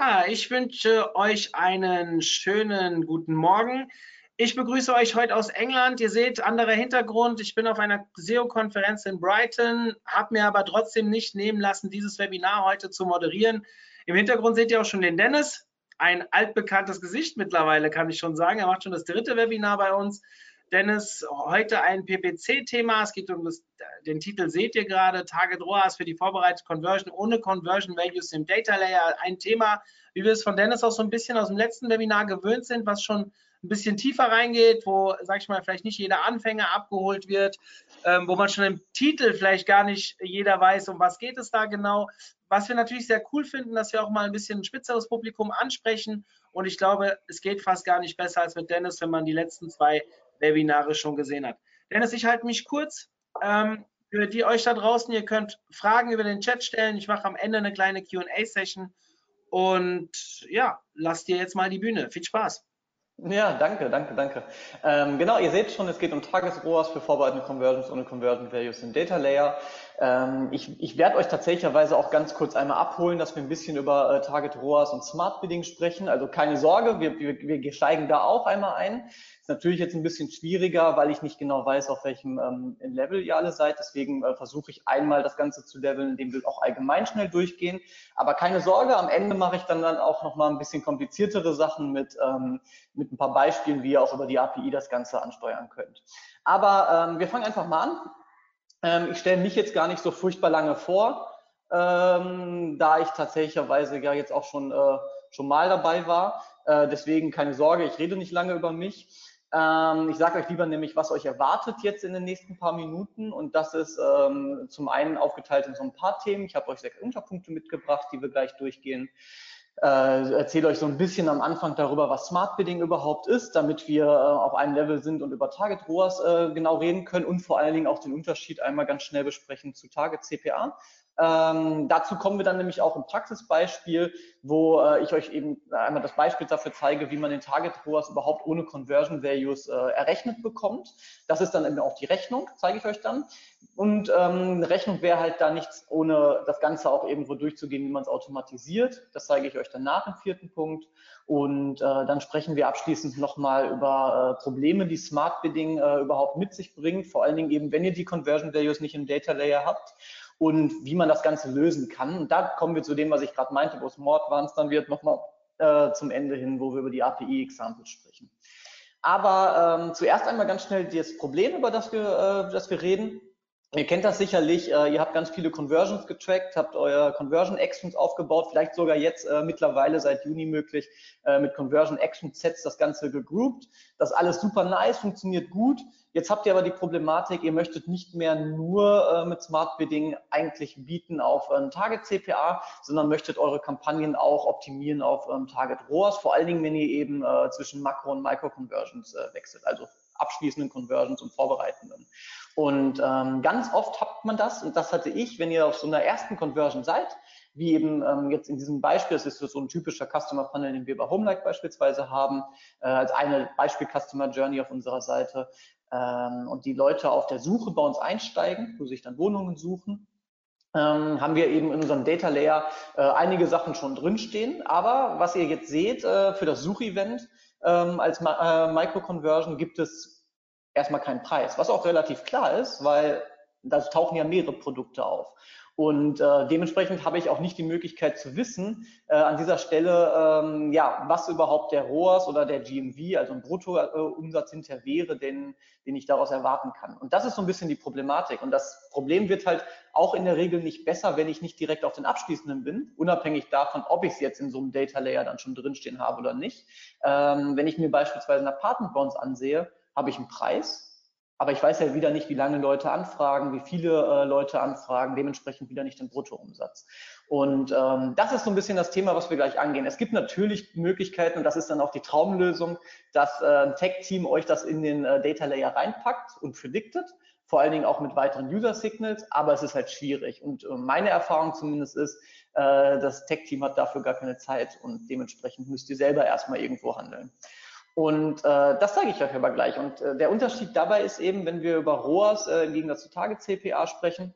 Ja, ich wünsche euch einen schönen guten Morgen. Ich begrüße euch heute aus England. Ihr seht, anderer Hintergrund. Ich bin auf einer SEO-Konferenz in Brighton, habe mir aber trotzdem nicht nehmen lassen, dieses Webinar heute zu moderieren. Im Hintergrund seht ihr auch schon den Dennis, ein altbekanntes Gesicht mittlerweile, kann ich schon sagen. Er macht schon das dritte Webinar bei uns. Dennis, heute ein PPC-Thema. Es geht um das, den Titel, seht ihr gerade, Target ROAS für die vorbereitete Conversion ohne Conversion Values im Data Layer. Ein Thema, wie wir es von Dennis auch so ein bisschen aus dem letzten Webinar gewöhnt sind, was schon ein bisschen tiefer reingeht, wo, sag ich mal, vielleicht nicht jeder Anfänger abgeholt wird, ähm, wo man schon im Titel vielleicht gar nicht jeder weiß, um was geht es da genau. Was wir natürlich sehr cool finden, dass wir auch mal ein bisschen ein spitzeres Publikum ansprechen. Und ich glaube, es geht fast gar nicht besser als mit Dennis, wenn man die letzten zwei Webinare schon gesehen hat. Dennis, ich halte mich kurz. Ähm, für die euch da draußen, ihr könnt Fragen über den Chat stellen. Ich mache am Ende eine kleine QA-Session. Und ja, lasst dir jetzt mal die Bühne. Viel Spaß. Ja, danke, danke, danke. Ähm, genau, ihr seht schon, es geht um Tagesrohrs für vorbereitende Conversions ohne Conversion Values im Data Layer. Ähm, ich, ich werde euch tatsächlicherweise auch ganz kurz einmal abholen, dass wir ein bisschen über äh, Target ROAS und Smart Bidding sprechen. Also keine Sorge, wir, wir, wir steigen da auch einmal ein. Ist natürlich jetzt ein bisschen schwieriger, weil ich nicht genau weiß, auf welchem ähm, Level ihr alle seid. Deswegen äh, versuche ich einmal das Ganze zu leveln, indem wir auch allgemein schnell durchgehen. Aber keine Sorge, am Ende mache ich dann, dann auch nochmal ein bisschen kompliziertere Sachen mit, ähm, mit ein paar Beispielen, wie ihr auch über die API das Ganze ansteuern könnt. Aber ähm, wir fangen einfach mal an. Ähm, ich stelle mich jetzt gar nicht so furchtbar lange vor, ähm, da ich tatsächlicherweise ja jetzt auch schon, äh, schon mal dabei war. Äh, deswegen keine Sorge, ich rede nicht lange über mich. Ähm, ich sage euch lieber nämlich, was euch erwartet jetzt in den nächsten paar Minuten. Und das ist ähm, zum einen aufgeteilt in so ein paar Themen. Ich habe euch sechs Unterpunkte mitgebracht, die wir gleich durchgehen äh, erzähle euch so ein bisschen am Anfang darüber, was Smart Bidding überhaupt ist, damit wir äh, auf einem Level sind und über Target ROAS äh, genau reden können und vor allen Dingen auch den Unterschied einmal ganz schnell besprechen zu Target CPA. Ähm, dazu kommen wir dann nämlich auch im Praxisbeispiel, wo äh, ich euch eben einmal das Beispiel dafür zeige, wie man den Target ROAS überhaupt ohne Conversion Values äh, errechnet bekommt. Das ist dann eben auch die Rechnung, zeige ich euch dann. Und ähm, eine Rechnung wäre halt da nichts, ohne das Ganze auch irgendwo durchzugehen, wie man es automatisiert. Das zeige ich euch danach im vierten Punkt. Und äh, dann sprechen wir abschließend nochmal über äh, Probleme, die Smart Bidding äh, überhaupt mit sich bringt. Vor allen Dingen eben, wenn ihr die Conversion Values nicht im Data Layer habt und wie man das Ganze lösen kann. Und da kommen wir zu dem, was ich gerade meinte, wo es Mordwans dann wird, nochmal äh, zum Ende hin, wo wir über die API-Examples sprechen. Aber ähm, zuerst einmal ganz schnell das Problem, über das wir, äh, das wir reden. Ihr kennt das sicherlich, äh, ihr habt ganz viele Conversions getrackt, habt euer Conversion Actions aufgebaut, vielleicht sogar jetzt äh, mittlerweile seit Juni möglich äh, mit Conversion Action Sets das Ganze gegroupt. Das alles super nice, funktioniert gut. Jetzt habt ihr aber die Problematik, ihr möchtet nicht mehr nur äh, mit Smart Bidding eigentlich bieten auf ähm, Target CPA, sondern möchtet eure Kampagnen auch optimieren auf ähm, Target ROAS, vor allen Dingen, wenn ihr eben äh, zwischen Makro- und Micro-Conversions äh, wechselt, also abschließenden Conversions und vorbereitenden. Und ähm, ganz oft hat man das, und das hatte ich, wenn ihr auf so einer ersten Conversion seid, wie eben ähm, jetzt in diesem Beispiel, das ist so ein typischer Customer Funnel, den wir bei Homelike beispielsweise haben, äh, als eine Beispiel Customer Journey auf unserer Seite, ähm, und die Leute auf der Suche bei uns einsteigen, wo sich dann Wohnungen suchen, ähm, haben wir eben in unserem Data Layer äh, einige Sachen schon drinstehen. Aber was ihr jetzt seht äh, für das Suchevent ähm, als Ma äh, Micro-Conversion gibt es erstmal keinen Preis, was auch relativ klar ist, weil da tauchen ja mehrere Produkte auf. Und äh, dementsprechend habe ich auch nicht die Möglichkeit zu wissen, äh, an dieser Stelle, ähm, ja, was überhaupt der ROAS oder der GMV, also ein Bruttoumsatz hinter wäre, den, den ich daraus erwarten kann. Und das ist so ein bisschen die Problematik. Und das Problem wird halt auch in der Regel nicht besser, wenn ich nicht direkt auf den Abschließenden bin, unabhängig davon, ob ich es jetzt in so einem Data Layer dann schon drinstehen habe oder nicht. Ähm, wenn ich mir beispielsweise ein Apartment uns ansehe, habe ich einen Preis aber ich weiß ja wieder nicht, wie lange Leute anfragen, wie viele äh, Leute anfragen, dementsprechend wieder nicht den Bruttoumsatz. Und ähm, das ist so ein bisschen das Thema, was wir gleich angehen. Es gibt natürlich Möglichkeiten, und das ist dann auch die Traumlösung, dass äh, ein Tech-Team euch das in den äh, Data Layer reinpackt und prediktet, vor allen Dingen auch mit weiteren User-Signals, aber es ist halt schwierig. Und äh, meine Erfahrung zumindest ist, äh, das Tech-Team hat dafür gar keine Zeit und dementsprechend müsst ihr selber erstmal irgendwo handeln. Und äh, das zeige ich euch aber gleich. Und äh, der Unterschied dabei ist eben, wenn wir über ROAS äh, im Gegensatz zu Tage-CPA sprechen,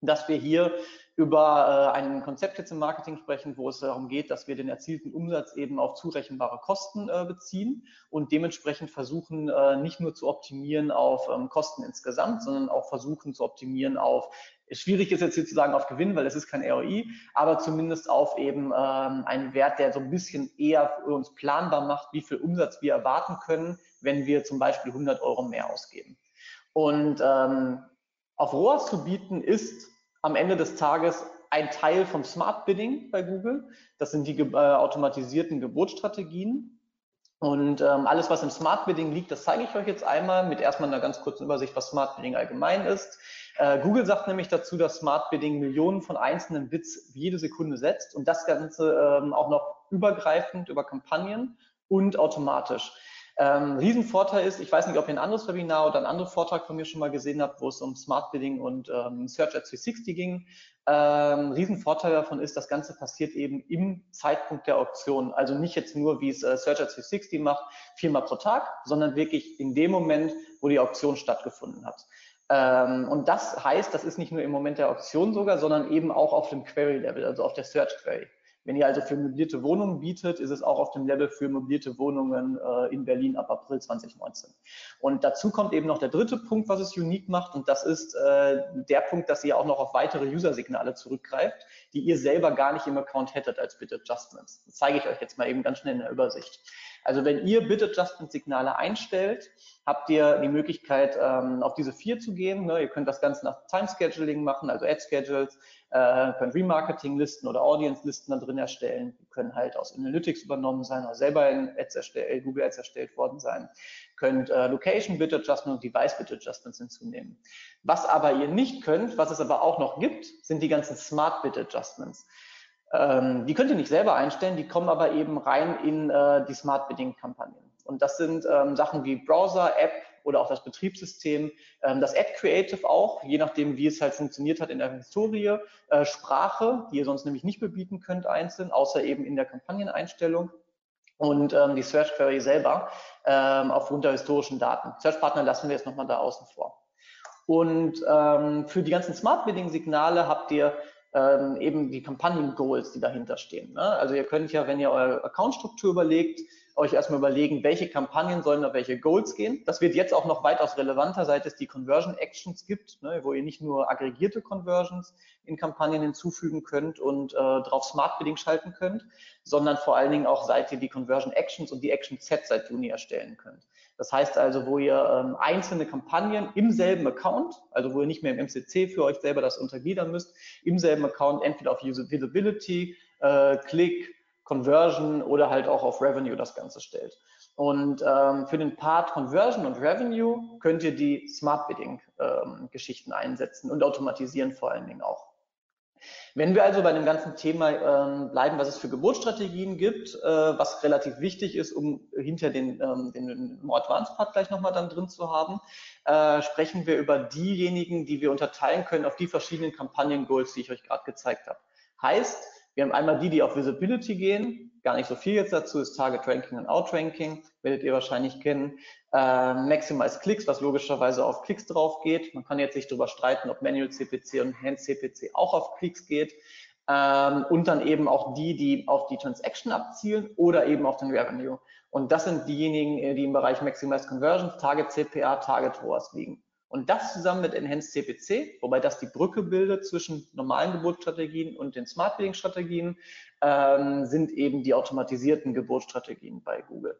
dass wir hier über äh, ein Konzept jetzt im Marketing sprechen, wo es darum geht, dass wir den erzielten Umsatz eben auf zurechenbare Kosten äh, beziehen und dementsprechend versuchen, äh, nicht nur zu optimieren auf ähm, Kosten insgesamt, sondern auch versuchen zu optimieren auf Schwierig ist jetzt hier zu sagen auf Gewinn, weil es ist kein ROI, aber zumindest auf eben ähm, einen Wert, der so ein bisschen eher für uns planbar macht, wie viel Umsatz wir erwarten können, wenn wir zum Beispiel 100 Euro mehr ausgeben. Und ähm, auf ROAS zu bieten ist am Ende des Tages ein Teil vom Smart Bidding bei Google. Das sind die äh, automatisierten Geburtsstrategien. Und ähm, alles, was im Smart Bidding liegt, das zeige ich euch jetzt einmal mit erstmal einer ganz kurzen Übersicht, was Smart Bidding allgemein ist. Äh, Google sagt nämlich dazu, dass Smart Bidding Millionen von einzelnen Bits jede Sekunde setzt und das Ganze ähm, auch noch übergreifend über Kampagnen und automatisch. Ähm, Riesenvorteil ist, ich weiß nicht, ob ihr ein anderes Webinar oder einen anderen Vortrag von mir schon mal gesehen habt, wo es um Smart Bidding und ähm, Search at 360 ging. Ähm, Riesenvorteil davon ist, das Ganze passiert eben im Zeitpunkt der Auktion. Also nicht jetzt nur, wie es äh, Search at 360 macht, viermal pro Tag, sondern wirklich in dem Moment, wo die Auktion stattgefunden hat. Ähm, und das heißt, das ist nicht nur im Moment der Auktion sogar, sondern eben auch auf dem Query-Level, also auf der Search-Query. Wenn ihr also für möblierte Wohnungen bietet, ist es auch auf dem Level für möblierte Wohnungen äh, in Berlin ab April 2019. Und dazu kommt eben noch der dritte Punkt, was es unique macht, und das ist äh, der Punkt, dass ihr auch noch auf weitere User-Signale zurückgreift, die ihr selber gar nicht im Account hättet als Bit-Adjustments. Das zeige ich euch jetzt mal eben ganz schnell in der Übersicht. Also wenn ihr Bit-Adjustment-Signale einstellt, habt ihr die Möglichkeit, ähm, auf diese vier zu gehen. Ne? Ihr könnt das Ganze nach Time-Scheduling machen, also Ad-Schedules, äh, könnt Remarketing-Listen oder Audience-Listen da drin erstellen. Die können halt aus Analytics übernommen sein oder selber in Ads erstellt, Google Ads erstellt worden sein. Könnt äh, Location-Bit-Adjustment und Device-Bit-Adjustments hinzunehmen. Was aber ihr nicht könnt, was es aber auch noch gibt, sind die ganzen Smart-Bit-Adjustments. Ähm, die könnt ihr nicht selber einstellen, die kommen aber eben rein in äh, die Smart Bidding-Kampagnen. Und das sind ähm, Sachen wie Browser, App oder auch das Betriebssystem, ähm, das Ad Creative auch, je nachdem, wie es halt funktioniert hat in der Historie, äh, Sprache, die ihr sonst nämlich nicht bebieten könnt einzeln, außer eben in der Kampagneneinstellung und ähm, die Search Query selber ähm, aufgrund der historischen Daten. Search Partner lassen wir jetzt nochmal da außen vor. Und ähm, für die ganzen Smart Bidding Signale habt ihr ähm, eben die Kampagnen-Goals, die dahinter stehen. Ne? Also ihr könnt ja, wenn ihr eure Account-Struktur überlegt, euch erstmal überlegen, welche Kampagnen sollen auf welche Goals gehen. Das wird jetzt auch noch weitaus relevanter, seit es die Conversion Actions gibt, ne, wo ihr nicht nur aggregierte Conversions in Kampagnen hinzufügen könnt und äh, drauf Smart Bidding schalten könnt, sondern vor allen Dingen auch seit ihr die Conversion Actions und die Action Sets seit Juni erstellen könnt. Das heißt also, wo ihr ähm, einzelne Kampagnen im selben Account, also wo ihr nicht mehr im MCC für euch selber das untergliedern müsst, im selben Account entweder auf Usability, äh, Click, Conversion oder halt auch auf Revenue das Ganze stellt. Und ähm, für den Part Conversion und Revenue könnt ihr die Smart Bidding ähm, Geschichten einsetzen und automatisieren vor allen Dingen auch. Wenn wir also bei dem ganzen Thema ähm, bleiben, was es für Geburtsstrategien gibt, äh, was relativ wichtig ist, um hinter den, ähm, den Advanced Part gleich nochmal dann drin zu haben, äh, sprechen wir über diejenigen, die wir unterteilen können auf die verschiedenen Kampagnen-Goals, die ich euch gerade gezeigt habe. Heißt, wir haben einmal die, die auf Visibility gehen. Gar nicht so viel jetzt dazu, ist Target Ranking und Outranking, werdet ihr wahrscheinlich kennen. Äh, Maximize Klicks, was logischerweise auf Klicks drauf geht. Man kann jetzt nicht darüber streiten, ob Manual CPC und Hand CPC auch auf Klicks geht. Ähm, und dann eben auch die, die auf die Transaction abzielen oder eben auf den Revenue. Und das sind diejenigen, äh, die im Bereich Maximize Conversions, Target CPA, Target ROAS liegen. Und das zusammen mit Enhanced CPC, wobei das die Brücke bildet zwischen normalen Geburtsstrategien und den Smart Bidding Strategien, ähm, sind eben die automatisierten Geburtsstrategien bei Google.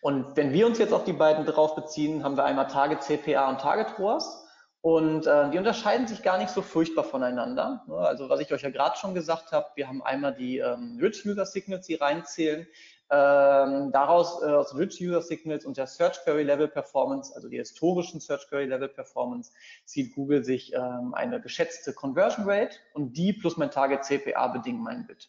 Und wenn wir uns jetzt auf die beiden drauf beziehen, haben wir einmal Target CPA und Target ROAS. Und äh, die unterscheiden sich gar nicht so furchtbar voneinander. Ne? Also was ich euch ja gerade schon gesagt habe, wir haben einmal die ähm, Rich User Signals, die reinzählen. Ähm, daraus äh, aus Rich User Signals und der Search Query Level Performance, also die historischen Search Query Level Performance, zieht Google sich ähm, eine geschätzte Conversion Rate und die plus mein Target CPA bedingen mein Bit.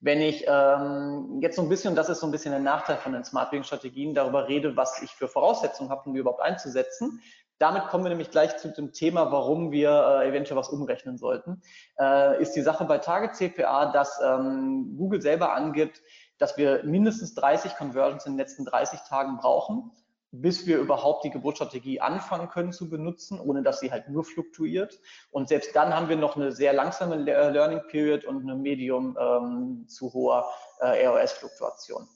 Wenn ich ähm, jetzt so ein bisschen, das ist so ein bisschen der Nachteil von den Smart Bidding Strategien, darüber rede, was ich für Voraussetzungen habe, um die überhaupt einzusetzen, damit kommen wir nämlich gleich zu dem Thema, warum wir äh, eventuell was umrechnen sollten. Äh, ist die Sache bei Target CPA, dass ähm, Google selber angibt, dass wir mindestens 30 Conversions in den letzten 30 Tagen brauchen, bis wir überhaupt die Geburtsstrategie anfangen können zu benutzen, ohne dass sie halt nur fluktuiert. Und selbst dann haben wir noch eine sehr langsame Learning Period und eine medium ähm, zu hoher äh, ROS-Fluktuation.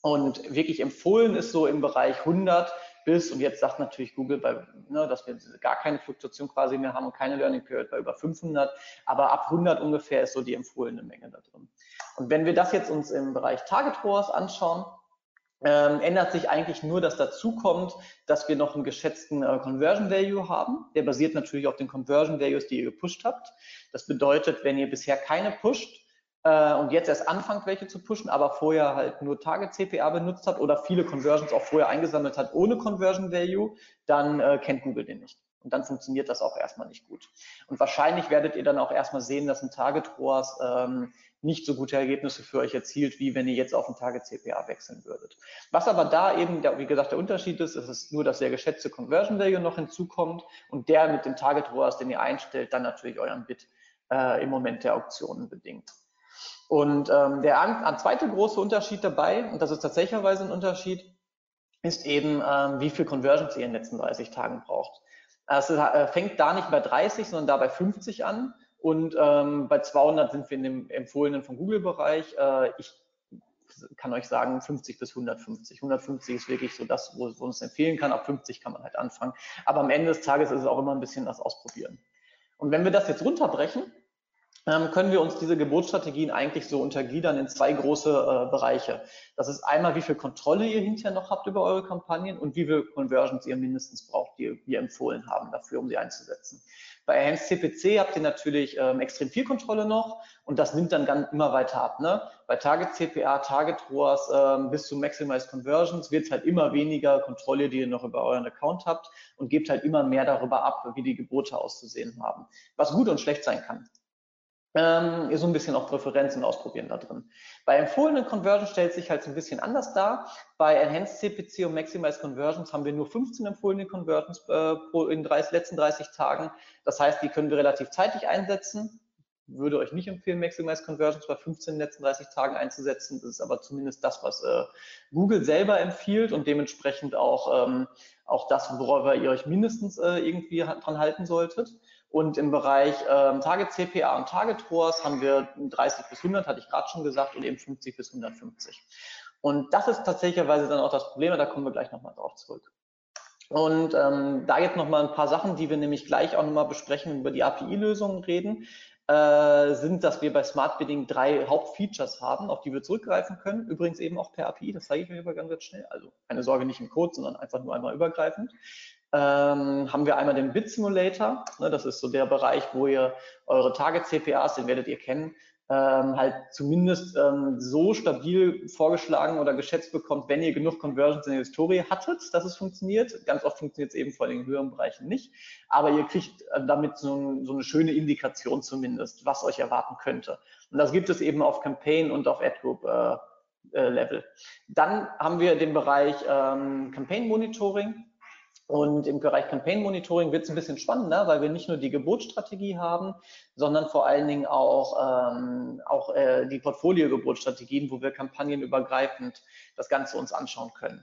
Und wirklich empfohlen ist so im Bereich 100 bis, und jetzt sagt natürlich Google, bei, ne, dass wir gar keine Fluktuation quasi mehr haben und keine Learning Period bei über 500, aber ab 100 ungefähr ist so die empfohlene Menge da drin. Und wenn wir das jetzt uns im Bereich Target ROAS anschauen, ähm, ändert sich eigentlich nur, dass dazu kommt, dass wir noch einen geschätzten äh, Conversion Value haben. Der basiert natürlich auf den Conversion Values, die ihr gepusht habt. Das bedeutet, wenn ihr bisher keine pusht, äh, und jetzt erst anfangt, welche zu pushen, aber vorher halt nur Target CPA benutzt hat oder viele Conversions auch vorher eingesammelt hat ohne Conversion Value, dann äh, kennt Google den nicht. Und dann funktioniert das auch erstmal nicht gut. Und wahrscheinlich werdet ihr dann auch erstmal sehen, dass ein Target ROAS ähm, nicht so gute Ergebnisse für euch erzielt, wie wenn ihr jetzt auf ein Target CPA wechseln würdet. Was aber da eben, der, wie gesagt, der Unterschied ist, ist es nur, dass der geschätzte Conversion Value noch hinzukommt und der mit dem Target ROAS, den ihr einstellt, dann natürlich euren Bit äh, im Moment der Auktionen bedingt. Und ähm, der an, an zweite große Unterschied dabei, und das ist tatsächlicherweise ein Unterschied, ist eben, ähm, wie viel Conversions ihr in den letzten 30 Tagen braucht. Also, äh, fängt da nicht bei 30, sondern da bei 50 an. Und ähm, bei 200 sind wir in dem empfohlenen von Google-Bereich. Äh, ich kann euch sagen 50 bis 150. 150 ist wirklich so das, wo, wo es empfehlen kann. Ab 50 kann man halt anfangen. Aber am Ende des Tages ist es auch immer ein bisschen das Ausprobieren. Und wenn wir das jetzt runterbrechen, können wir uns diese Geburtsstrategien eigentlich so untergliedern in zwei große äh, Bereiche. Das ist einmal, wie viel Kontrolle ihr hinterher noch habt über eure Kampagnen und wie viel Conversions ihr mindestens braucht, die wir empfohlen haben dafür, um sie einzusetzen. Bei Enhanced CPC habt ihr natürlich ähm, extrem viel Kontrolle noch und das nimmt dann ganz immer weiter ab. Ne? Bei Target CPA, Target ROAS ähm, bis zu Maximized Conversions wird es halt immer weniger Kontrolle, die ihr noch über euren Account habt und gebt halt immer mehr darüber ab, wie die Gebote auszusehen haben. Was gut und schlecht sein kann ähm, so ein bisschen auch Präferenzen ausprobieren da drin. Bei empfohlenen Conversions stellt sich halt so ein bisschen anders dar. Bei Enhanced CPC und Maximized Conversions haben wir nur 15 empfohlene Conversions äh, in den letzten 30 Tagen. Das heißt, die können wir relativ zeitig einsetzen. Würde euch nicht empfehlen, Maximized Conversions bei 15 in den letzten 30 Tagen einzusetzen. Das ist aber zumindest das, was äh, Google selber empfiehlt und dementsprechend auch, ähm, auch das, worauf ihr euch mindestens äh, irgendwie dran halten solltet. Und im Bereich ähm, Target CPA und Target ROAS haben wir 30 bis 100, hatte ich gerade schon gesagt, und eben 50 bis 150. Und das ist tatsächlicherweise dann auch das Problem, da kommen wir gleich nochmal drauf zurück. Und ähm, da jetzt nochmal ein paar Sachen, die wir nämlich gleich auch nochmal besprechen, über die API-Lösungen reden, äh, sind, dass wir bei Smart Bidding drei Hauptfeatures haben, auf die wir zurückgreifen können. Übrigens eben auch per API, das zeige ich euch aber ganz schnell. Also keine Sorge, nicht im Code, sondern einfach nur einmal übergreifend ähm, haben wir einmal den Bit Simulator. Ne, das ist so der Bereich, wo ihr eure Target CPAs, den werdet ihr kennen, ähm, halt zumindest ähm, so stabil vorgeschlagen oder geschätzt bekommt, wenn ihr genug Conversions in der Historie hattet, dass es funktioniert. Ganz oft funktioniert es eben vor allem in höheren Bereichen nicht. Aber ihr kriegt äh, damit so, so, eine schöne Indikation zumindest, was euch erwarten könnte. Und das gibt es eben auf Campaign und auf Ad Group äh, äh, Level. Dann haben wir den Bereich ähm, Campaign Monitoring. Und im Bereich Campaign Monitoring wird es ein bisschen spannender, weil wir nicht nur die Geburtsstrategie haben, sondern vor allen Dingen auch, ähm, auch äh, die Portfolio-Geburtsstrategien, wo wir kampagnenübergreifend das Ganze uns anschauen können.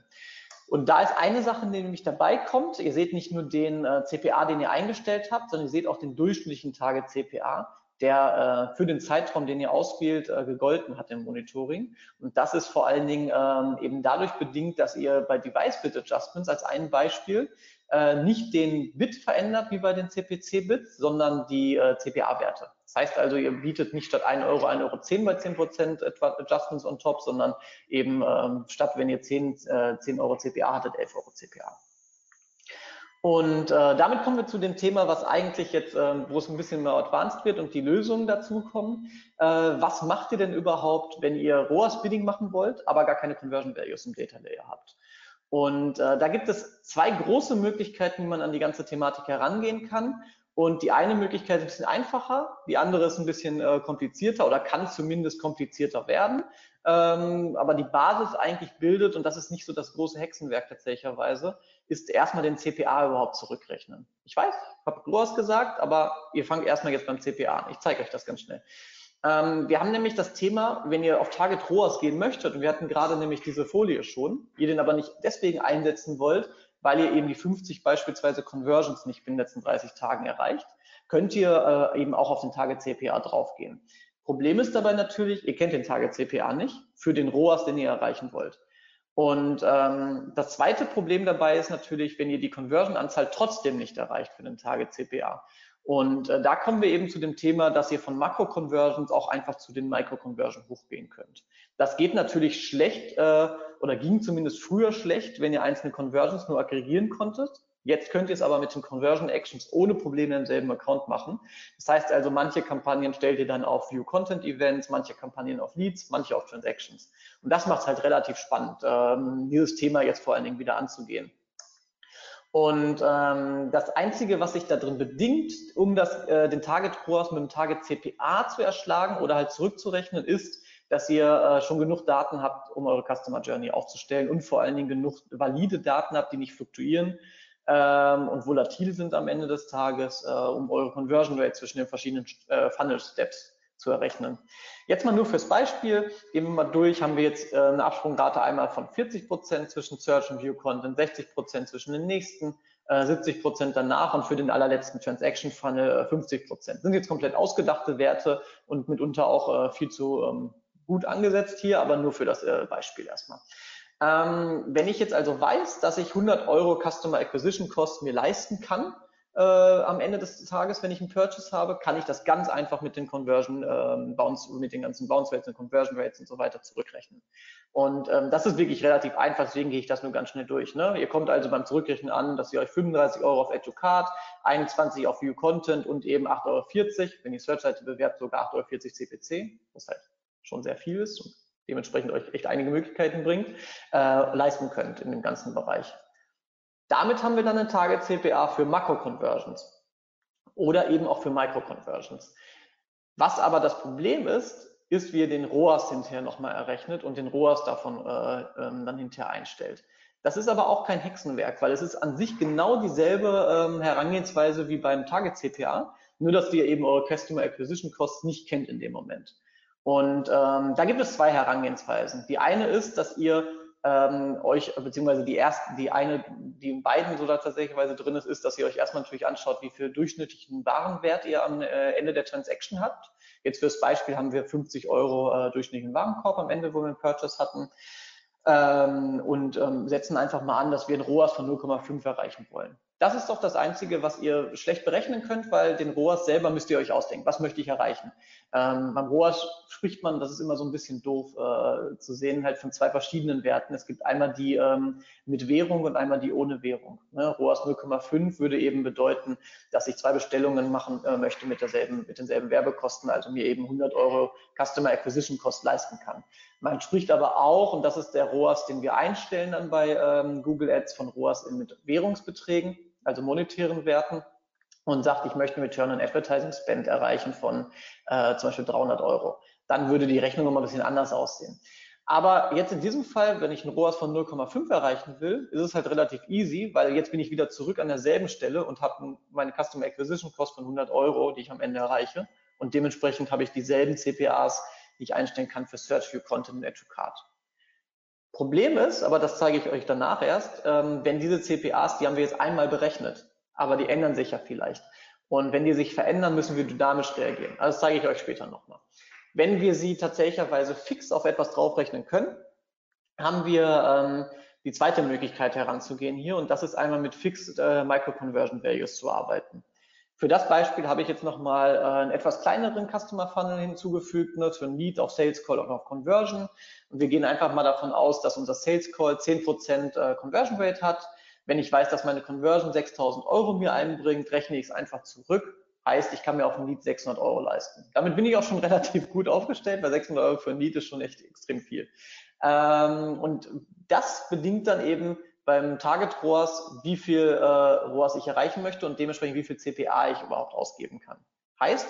Und da ist eine Sache, die nämlich dabei kommt. Ihr seht nicht nur den äh, CPA, den ihr eingestellt habt, sondern ihr seht auch den durchschnittlichen Target CPA der äh, für den Zeitraum, den ihr auswählt, äh, gegolten hat im Monitoring. Und das ist vor allen Dingen ähm, eben dadurch bedingt, dass ihr bei Device Bit Adjustments als ein Beispiel äh, nicht den Bit verändert wie bei den CPC-Bits, sondern die äh, CPA-Werte. Das heißt also, ihr bietet nicht statt 1 Euro 1,10 Euro 10 bei 10% etwa Adjustments on top, sondern eben ähm, statt wenn ihr 10, äh, 10 Euro CPA hattet, 11 Euro CPA. Und äh, damit kommen wir zu dem Thema, was eigentlich jetzt, äh, wo es ein bisschen mehr advanced wird und die Lösungen dazu kommen. Äh, was macht ihr denn überhaupt, wenn ihr ROAS Bidding machen wollt, aber gar keine Conversion Values im Data Layer habt? Und äh, da gibt es zwei große Möglichkeiten, wie man an die ganze Thematik herangehen kann. Und die eine Möglichkeit ist ein bisschen einfacher, die andere ist ein bisschen äh, komplizierter oder kann zumindest komplizierter werden. Ähm, aber die Basis eigentlich bildet, und das ist nicht so das große Hexenwerk tatsächlicherweise, ist erstmal den CPA überhaupt zurückrechnen. Ich weiß, habe ROAS gesagt, aber ihr fangt erstmal jetzt beim CPA an. Ich zeige euch das ganz schnell. Ähm, wir haben nämlich das Thema, wenn ihr auf Target ROAS gehen möchtet, und wir hatten gerade nämlich diese Folie schon, ihr den aber nicht deswegen einsetzen wollt, weil ihr eben die 50 beispielsweise Conversions nicht binnen den letzten 30 Tagen erreicht, könnt ihr äh, eben auch auf den Target CPA draufgehen. Problem ist dabei natürlich, ihr kennt den Target CPA nicht für den ROAS, den ihr erreichen wollt. Und ähm, das zweite Problem dabei ist natürlich, wenn ihr die Conversion-Anzahl trotzdem nicht erreicht für den Target CPA. Und äh, da kommen wir eben zu dem Thema, dass ihr von Makro-Conversions auch einfach zu den Micro-Conversion hochgehen könnt. Das geht natürlich schlecht äh, oder ging zumindest früher schlecht, wenn ihr einzelne Conversions nur aggregieren konntet. Jetzt könnt ihr es aber mit den Conversion Actions ohne Probleme im selben Account machen. Das heißt also, manche Kampagnen stellt ihr dann auf View Content Events, manche Kampagnen auf Leads, manche auf Transactions. Und das macht es halt relativ spannend, ähm, dieses Thema jetzt vor allen Dingen wieder anzugehen. Und ähm, das Einzige, was sich da drin bedingt, um das, äh, den Target ROAS mit dem Target CPA zu erschlagen oder halt zurückzurechnen, ist, dass ihr äh, schon genug Daten habt, um eure Customer Journey aufzustellen und vor allen Dingen genug valide Daten habt, die nicht fluktuieren ähm, und volatil sind am Ende des Tages, äh, um eure Conversion Rate zwischen den verschiedenen äh, Funnel Steps zu errechnen. Jetzt mal nur fürs Beispiel, gehen wir mal durch, haben wir jetzt äh, eine Absprungrate einmal von 40 Prozent zwischen Search und View Content, 60 Prozent zwischen den nächsten, äh, 70 Prozent danach und für den allerletzten Transaction Funnel äh, 50 Prozent. Sind jetzt komplett ausgedachte Werte und mitunter auch äh, viel zu ähm, gut angesetzt hier, aber nur für das äh, Beispiel erstmal. Ähm, wenn ich jetzt also weiß, dass ich 100 Euro Customer Acquisition Cost mir leisten kann, äh, am Ende des Tages, wenn ich einen Purchase habe, kann ich das ganz einfach mit den Conversion ähm, Bounce, mit den ganzen Bounce Rates und Conversion Rates und so weiter zurückrechnen. Und ähm, das ist wirklich relativ einfach, deswegen gehe ich das nur ganz schnell durch. Ne? Ihr kommt also beim Zurückrechnen an, dass ihr euch 35 Euro auf Educard, 21 auf View Content und eben 8,40 Euro, wenn die Search-Seite bewerbt, sogar 8,40 Euro CPC, was halt schon sehr viel ist dementsprechend euch echt einige Möglichkeiten bringt, äh, leisten könnt in dem ganzen Bereich. Damit haben wir dann eine Target CPA für Makro-Conversions oder eben auch für Micro-Conversions. Was aber das Problem ist, ist, wie ihr den ROAS hinterher nochmal errechnet und den ROAS davon äh, ähm, dann hinterher einstellt. Das ist aber auch kein Hexenwerk, weil es ist an sich genau dieselbe ähm, Herangehensweise wie beim Target CPA, nur dass ihr eben eure Customer Acquisition Costs nicht kennt in dem Moment. Und ähm, da gibt es zwei Herangehensweisen. Die eine ist, dass ihr ähm, euch, beziehungsweise die erste, die eine, die beiden so da tatsächlich drin ist, ist, dass ihr euch erstmal natürlich anschaut, wie viel durchschnittlichen Warenwert ihr am äh, Ende der Transaction habt. Jetzt fürs Beispiel haben wir 50 Euro äh, durchschnittlichen Warenkorb am Ende, wo wir einen Purchase hatten. Ähm, und ähm, setzen einfach mal an, dass wir ein ROAS von 0,5 erreichen wollen. Das ist doch das Einzige, was ihr schlecht berechnen könnt, weil den ROAS selber müsst ihr euch ausdenken. Was möchte ich erreichen? Ähm, beim ROAS spricht man, das ist immer so ein bisschen doof äh, zu sehen, halt von zwei verschiedenen Werten. Es gibt einmal die ähm, mit Währung und einmal die ohne Währung. Ne? ROAS 0,5 würde eben bedeuten, dass ich zwei Bestellungen machen äh, möchte mit, derselben, mit denselben Werbekosten, also mir eben 100 Euro Customer Acquisition Cost leisten kann. Man spricht aber auch, und das ist der ROAS, den wir einstellen dann bei ähm, Google Ads von ROAS mit Währungsbeträgen also monetären Werten und sagt, ich möchte einen Return on Advertising Spend erreichen von äh, zum Beispiel 300 Euro. Dann würde die Rechnung nochmal ein bisschen anders aussehen. Aber jetzt in diesem Fall, wenn ich einen ROAS von 0,5 erreichen will, ist es halt relativ easy, weil jetzt bin ich wieder zurück an derselben Stelle und habe meine Customer Acquisition Cost von 100 Euro, die ich am Ende erreiche. Und dementsprechend habe ich dieselben CPAs, die ich einstellen kann für Search View Content und Add to Card. Problem ist, aber das zeige ich euch danach erst, ähm, wenn diese CPAs, die haben wir jetzt einmal berechnet, aber die ändern sich ja vielleicht. Und wenn die sich verändern, müssen wir dynamisch reagieren. Also das zeige ich euch später nochmal. Wenn wir sie tatsächlicherweise fix auf etwas draufrechnen können, haben wir ähm, die zweite Möglichkeit heranzugehen hier und das ist einmal mit Fixed äh, Micro-Conversion Values zu arbeiten. Für das Beispiel habe ich jetzt nochmal äh, einen etwas kleineren Customer Funnel hinzugefügt, ne, für Lead auf Sales Call und auf Conversion. Und wir gehen einfach mal davon aus, dass unser Sales Call 10% äh, Conversion Rate hat. Wenn ich weiß, dass meine Conversion 6000 Euro mir einbringt, rechne ich es einfach zurück. Heißt, ich kann mir auf ein Lead 600 Euro leisten. Damit bin ich auch schon relativ gut aufgestellt, weil 600 Euro für ein Lead ist schon echt extrem viel. Ähm, und das bedingt dann eben beim Target ROAS, wie viel äh, ROAS ich erreichen möchte und dementsprechend wie viel CPA ich überhaupt ausgeben kann. Heißt,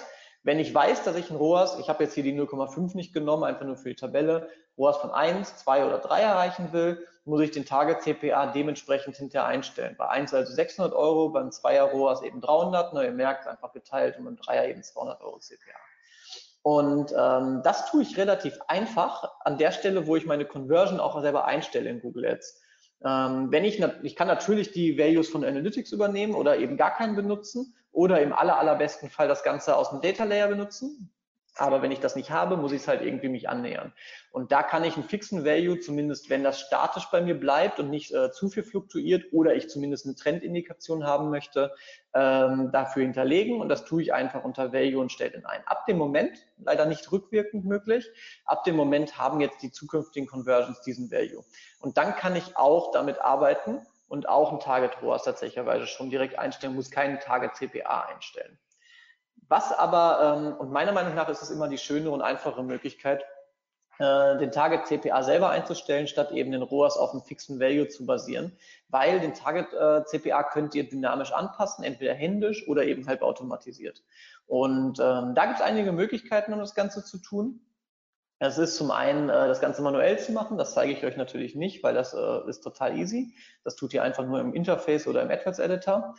wenn ich weiß, dass ich ein ROAS, ich habe jetzt hier die 0,5 nicht genommen, einfach nur für die Tabelle, ROAS von 1, 2 oder 3 erreichen will, muss ich den Target CPA dementsprechend hinterher einstellen. Bei 1 also 600 Euro, beim 2er ROAS eben 300, ne, ihr merkt, einfach geteilt und beim 3er eben 200 Euro CPA. Und ähm, das tue ich relativ einfach an der Stelle, wo ich meine Conversion auch selber einstelle in Google Ads. Ähm, wenn ich, ich kann natürlich die Values von Analytics übernehmen oder eben gar keinen benutzen oder im aller, allerbesten Fall das Ganze aus dem Data Layer benutzen. Aber wenn ich das nicht habe, muss ich es halt irgendwie mich annähern. Und da kann ich einen fixen Value, zumindest wenn das statisch bei mir bleibt und nicht äh, zu viel fluktuiert oder ich zumindest eine Trendindikation haben möchte, ähm, dafür hinterlegen. Und das tue ich einfach unter Value und stelle den ein. Ab dem Moment, leider nicht rückwirkend möglich, ab dem Moment haben jetzt die zukünftigen Conversions diesen Value. Und dann kann ich auch damit arbeiten und auch ein Target ROAS tatsächlich schon direkt einstellen, muss keinen Target CPA einstellen. Was aber, ähm, und meiner Meinung nach ist es immer die schönere und einfache Möglichkeit, äh, den Target CPA selber einzustellen, statt eben den ROAS auf einem fixen Value zu basieren, weil den Target äh, CPA könnt ihr dynamisch anpassen, entweder händisch oder eben halt automatisiert. Und ähm, da gibt es einige Möglichkeiten, um das Ganze zu tun. Es ist zum einen, äh, das Ganze manuell zu machen. Das zeige ich euch natürlich nicht, weil das äh, ist total easy. Das tut ihr einfach nur im Interface oder im AdWords Editor.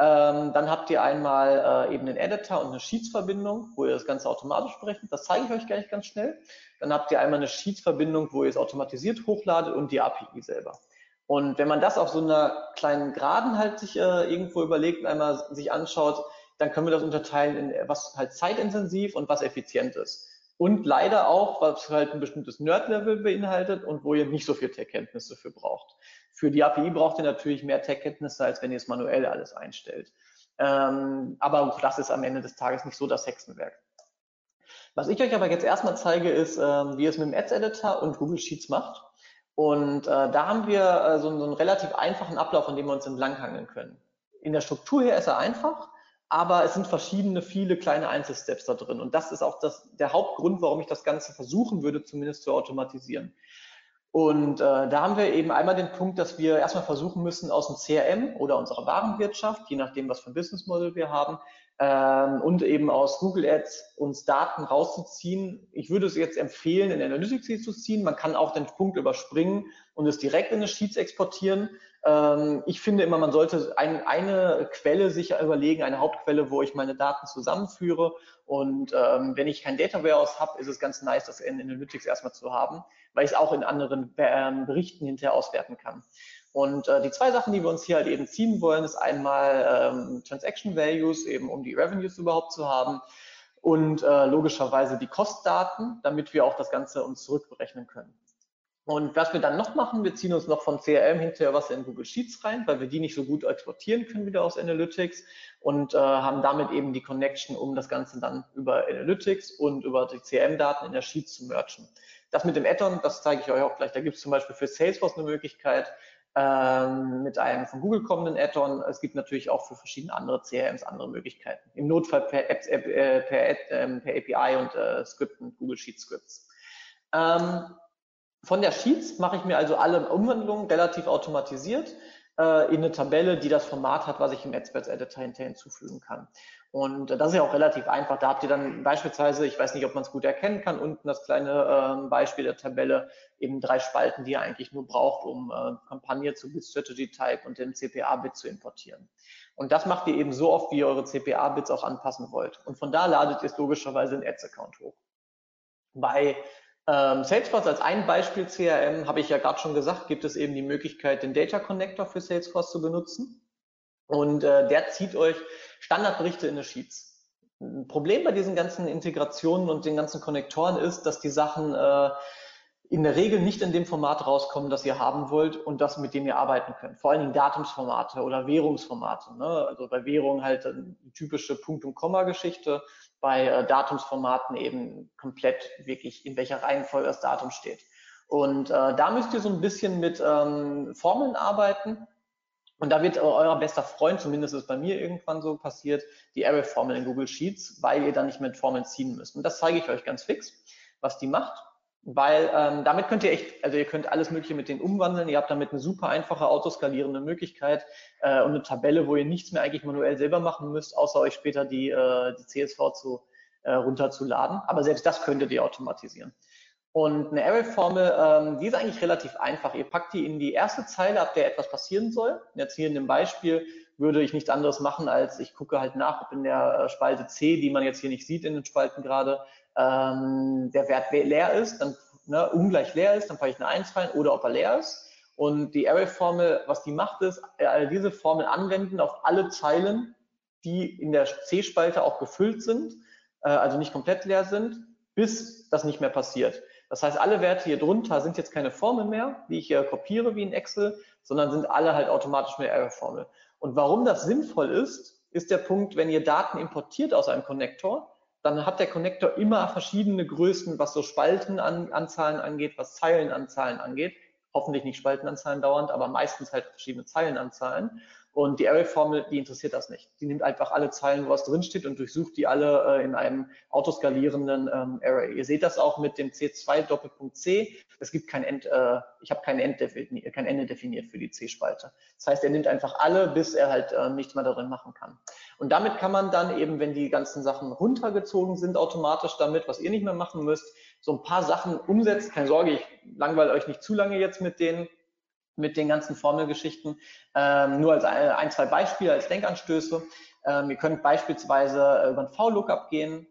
Ähm, dann habt ihr einmal äh, eben den Editor und eine Sheets-Verbindung, wo ihr das Ganze automatisch berechnet. Das zeige ich euch gleich ganz schnell. Dann habt ihr einmal eine Sheets-Verbindung, wo ihr es automatisiert hochladet und die API selber. Und wenn man das auf so einer kleinen Geraden halt sich äh, irgendwo überlegt, einmal sich anschaut, dann können wir das unterteilen in was halt zeitintensiv und was effizient ist. Und leider auch, was halt ein bestimmtes Nerd-Level beinhaltet und wo ihr nicht so viel Tech-Kenntnisse für braucht. Für die API braucht ihr natürlich mehr Tech-Kenntnisse, als wenn ihr es manuell alles einstellt. Ähm, aber das ist am Ende des Tages nicht so das Hexenwerk. Was ich euch aber jetzt erstmal zeige, ist, ähm, wie ihr es mit dem Ads-Editor und Google Sheets macht. Und äh, da haben wir äh, so, so, einen relativ einfachen Ablauf, an dem wir uns entlanghangeln können. In der Struktur her ist er einfach aber es sind verschiedene, viele kleine Einzelsteps da drin. Und das ist auch das, der Hauptgrund, warum ich das Ganze versuchen würde, zumindest zu automatisieren. Und äh, da haben wir eben einmal den Punkt, dass wir erstmal versuchen müssen, aus dem CRM oder unserer Warenwirtschaft, je nachdem, was für ein Business Model wir haben, ähm, und eben aus Google Ads uns Daten rauszuziehen. Ich würde es jetzt empfehlen, in Analytics zu ziehen. Man kann auch den Punkt überspringen und es direkt in eine Sheets exportieren. Ähm, ich finde immer, man sollte ein, eine Quelle sich überlegen, eine Hauptquelle, wo ich meine Daten zusammenführe. Und ähm, wenn ich kein Data Warehouse habe, ist es ganz nice, das in Analytics erstmal zu haben, weil ich es auch in anderen ähm, Berichten hinterher auswerten kann. Und äh, die zwei Sachen, die wir uns hier halt eben ziehen wollen, ist einmal ähm, Transaction Values, eben um die Revenues überhaupt zu haben und äh, logischerweise die Kostdaten, damit wir auch das Ganze uns zurückberechnen können. Und was wir dann noch machen, wir ziehen uns noch von CRM hinterher was in Google Sheets rein, weil wir die nicht so gut exportieren können wieder aus Analytics und äh, haben damit eben die Connection, um das Ganze dann über Analytics und über die CRM-Daten in der Sheets zu merchen. Das mit dem Add-on, das zeige ich euch auch gleich. Da gibt es zum Beispiel für Salesforce eine Möglichkeit ähm, mit einem von Google kommenden Add-on. Es gibt natürlich auch für verschiedene andere CRMs andere Möglichkeiten. Im Notfall per, Apps, äh, per, äh, per API und Skripten, Google Sheet Scripts. Ähm, von der Sheets mache ich mir also alle Umwandlungen relativ automatisiert äh, in eine Tabelle, die das Format hat, was ich im Experts Editor hinterher hinzufügen kann. Und das ist ja auch relativ einfach. Da habt ihr dann beispielsweise, ich weiß nicht, ob man es gut erkennen kann, unten das kleine äh, Beispiel der Tabelle, eben drei Spalten, die ihr eigentlich nur braucht, um äh, Kampagne zu Bit Strategy Type und den CPA-Bit zu importieren. Und das macht ihr eben so oft, wie ihr eure CPA-Bits auch anpassen wollt. Und von da ladet ihr es logischerweise in Ads-Account hoch. Bei ähm, Salesforce als ein Beispiel CRM, habe ich ja gerade schon gesagt, gibt es eben die Möglichkeit, den Data Connector für Salesforce zu benutzen. Und äh, der zieht euch Standardberichte in eine Sheets. Ein Problem bei diesen ganzen Integrationen und den ganzen Konnektoren ist, dass die Sachen äh, in der Regel nicht in dem Format rauskommen, das ihr haben wollt und das, mit dem ihr arbeiten könnt. Vor allen Dingen Datumsformate oder Währungsformate. Ne? Also bei Währung halt die typische Punkt- und Komma-Geschichte bei äh, Datumsformaten eben komplett wirklich, in welcher Reihenfolge das Datum steht. Und äh, da müsst ihr so ein bisschen mit ähm, Formeln arbeiten Und da wird euer bester Freund, zumindest ist bei mir irgendwann so passiert, die Array-Formel in Google Sheets, weil ihr dann nicht mit Formeln ziehen müsst. Und das zeige ich euch ganz fix, was die macht. Weil ähm, damit könnt ihr echt, also ihr könnt alles Mögliche mit denen umwandeln. Ihr habt damit eine super einfache autoskalierende Möglichkeit äh, und eine Tabelle, wo ihr nichts mehr eigentlich manuell selber machen müsst, außer euch später die, äh, die CSV zu, äh, runterzuladen. Aber selbst das könntet ihr automatisieren. Und eine Array-Formel, ähm, die ist eigentlich relativ einfach. Ihr packt die in die erste Zeile, ab der etwas passieren soll. Jetzt hier in dem Beispiel würde ich nichts anderes machen, als ich gucke halt nach, ob in der äh, Spalte C, die man jetzt hier nicht sieht in den Spalten gerade, ähm, der Wert leer ist, dann ne, ungleich leer ist, dann packe ich eine 1 rein oder ob er leer ist. Und die Array-Formel, was die macht, ist, äh, diese Formel anwenden auf alle Zeilen, die in der C-Spalte auch gefüllt sind, äh, also nicht komplett leer sind, bis das nicht mehr passiert. Das heißt, alle Werte hier drunter sind jetzt keine Formel mehr, die ich hier kopiere wie in Excel, sondern sind alle halt automatisch eine Error-Formel. Und warum das sinnvoll ist, ist der Punkt, wenn ihr Daten importiert aus einem Connector, dann hat der Connector immer verschiedene Größen, was so Spaltenanzahlen angeht, was Zeilenanzahlen angeht. Hoffentlich nicht Spaltenanzahlen dauernd, aber meistens halt verschiedene Zeilenanzahlen. Und die Array-Formel, die interessiert das nicht. Die nimmt einfach alle Zeilen, wo was drinsteht und durchsucht die alle äh, in einem autoskalierenden ähm, Array. Ihr seht das auch mit dem C2 Doppelpunkt C. Es gibt kein End, äh, ich habe kein, kein Ende definiert für die C-Spalte. Das heißt, er nimmt einfach alle, bis er halt äh, nichts mehr darin machen kann. Und damit kann man dann eben, wenn die ganzen Sachen runtergezogen sind, automatisch damit, was ihr nicht mehr machen müsst, so ein paar Sachen umsetzen. Keine Sorge, ich langweile euch nicht zu lange jetzt mit denen mit den ganzen Formelgeschichten. Ähm, nur als ein, ein, zwei Beispiele, als Denkanstöße. Ähm, ihr könnt beispielsweise äh, über ein V-Lookup gehen.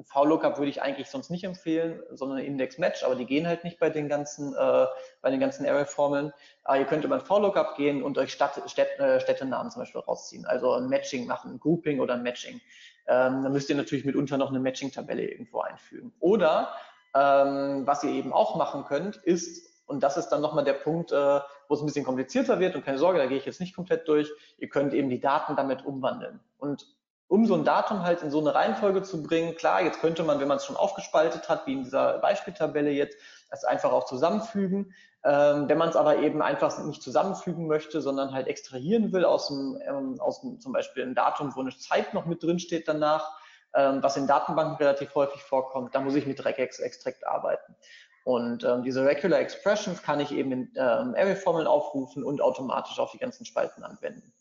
Ein V-Lookup würde ich eigentlich sonst nicht empfehlen, sondern Index-Match, aber die gehen halt nicht bei den ganzen, äh, bei den ganzen Array-Formeln. Aber ihr könnt über ein V-Lookup gehen und euch Stadt, Städt, äh, Städtenamen zum Beispiel rausziehen. Also ein Matching machen, ein Grouping oder ein Matching. Ähm, dann müsst ihr natürlich mitunter noch eine Matching-Tabelle irgendwo einfügen. Oder ähm, was ihr eben auch machen könnt, ist und das ist dann nochmal der Punkt, äh, wo es ein bisschen komplizierter wird. Und keine Sorge, da gehe ich jetzt nicht komplett durch. Ihr könnt eben die Daten damit umwandeln. Und um so ein Datum halt in so eine Reihenfolge zu bringen, klar, jetzt könnte man, wenn man es schon aufgespaltet hat, wie in dieser Beispieltabelle jetzt, das einfach auch zusammenfügen. Ähm, wenn man es aber eben einfach nicht zusammenfügen möchte, sondern halt extrahieren will aus dem, ähm, aus dem zum Beispiel ein Datum, wo eine Zeit noch mit drin steht danach, ähm, was in Datenbanken relativ häufig vorkommt, da muss ich mit Regex-Extract arbeiten. Und ähm, diese Regular Expressions kann ich eben in ähm, Array-Formeln aufrufen und automatisch auf die ganzen Spalten anwenden.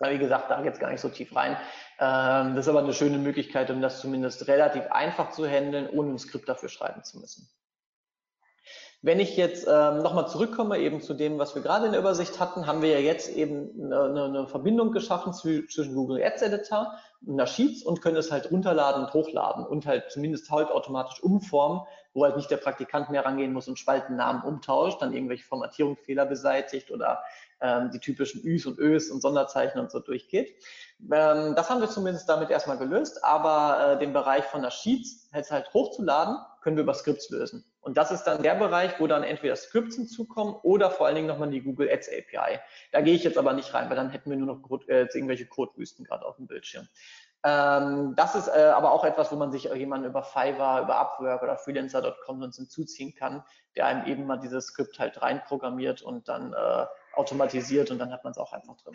Aber wie gesagt, da jetzt gar nicht so tief rein. Ähm, das ist aber eine schöne Möglichkeit, um das zumindest relativ einfach zu handeln, ohne ein Skript dafür schreiben zu müssen. Wenn ich jetzt ähm, nochmal zurückkomme eben zu dem, was wir gerade in der Übersicht hatten, haben wir ja jetzt eben eine, eine Verbindung geschaffen zwischen Google Ads Editor und einer Sheets und können es halt runterladen und hochladen und halt zumindest halt automatisch umformen, wo halt nicht der Praktikant mehr rangehen muss und Spaltennamen umtauscht, dann irgendwelche Formatierungsfehler beseitigt oder ähm, die typischen Üs und Ös und Sonderzeichen und so durchgeht. Ähm, das haben wir zumindest damit erstmal gelöst, aber äh, den Bereich von der Sheets jetzt halt hochzuladen, können wir über Scripts lösen. Und das ist dann der Bereich, wo dann entweder Scripts hinzukommen oder vor allen Dingen nochmal die Google Ads API. Da gehe ich jetzt aber nicht rein, weil dann hätten wir nur noch äh, irgendwelche Codewüsten gerade auf dem Bildschirm. Ähm, das ist äh, aber auch etwas, wo man sich jemanden über Fiverr, über Upwork oder Freelancer.com sonst hinzuziehen kann, der einem eben mal dieses Skript halt reinprogrammiert und dann äh, automatisiert und dann hat man es auch einfach drin.